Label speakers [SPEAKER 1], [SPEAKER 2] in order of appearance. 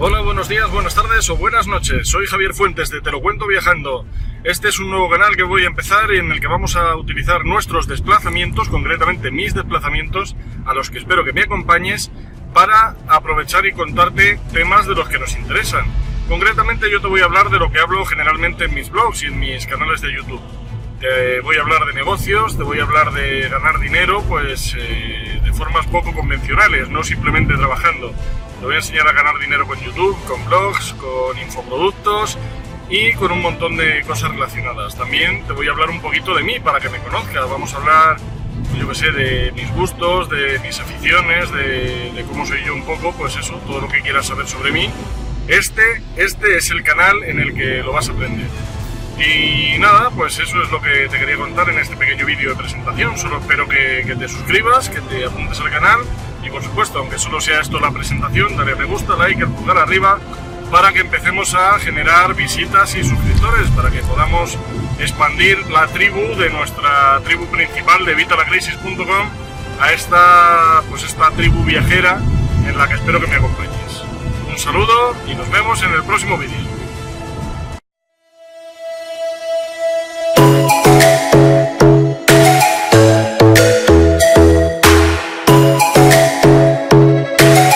[SPEAKER 1] buenos días, buenas tardes o buenas noches. Soy Javier Fuentes de Te lo cuento viajando. Este es un nuevo canal que voy a empezar en el que vamos a utilizar nuestros desplazamientos, concretamente mis desplazamientos, a los que espero que me acompañes para aprovechar y contarte temas de los que nos interesan. Concretamente yo te voy a hablar de lo que hablo generalmente en mis blogs y en mis canales de YouTube. Te voy a hablar de negocios, te voy a hablar de ganar dinero, pues eh, de formas poco convencionales, no simplemente trabajando. Te voy a enseñar a ganar dinero con YouTube, con blogs, con infoproductos y con un montón de cosas relacionadas. También te voy a hablar un poquito de mí para que me conozcas. Vamos a hablar, yo que sé, de mis gustos, de mis aficiones, de, de cómo soy yo un poco, pues eso, todo lo que quieras saber sobre mí. Este, este es el canal en el que lo vas a aprender. Y nada, pues eso es lo que te quería contar en este pequeño vídeo de presentación. Solo espero que, que, te suscribas, que te apuntes al canal y por supuesto, aunque solo sea esto la presentación, dale me gusta, like, el pulgar arriba para que empecemos a generar visitas y suscriptores, para que podamos expandir la tribu de nuestra tribu principal de vitalacrisis.com a esta, pues esta tribu viajera en la que espero que me acompañes. Un saludo y nos vemos en el próximo vídeo.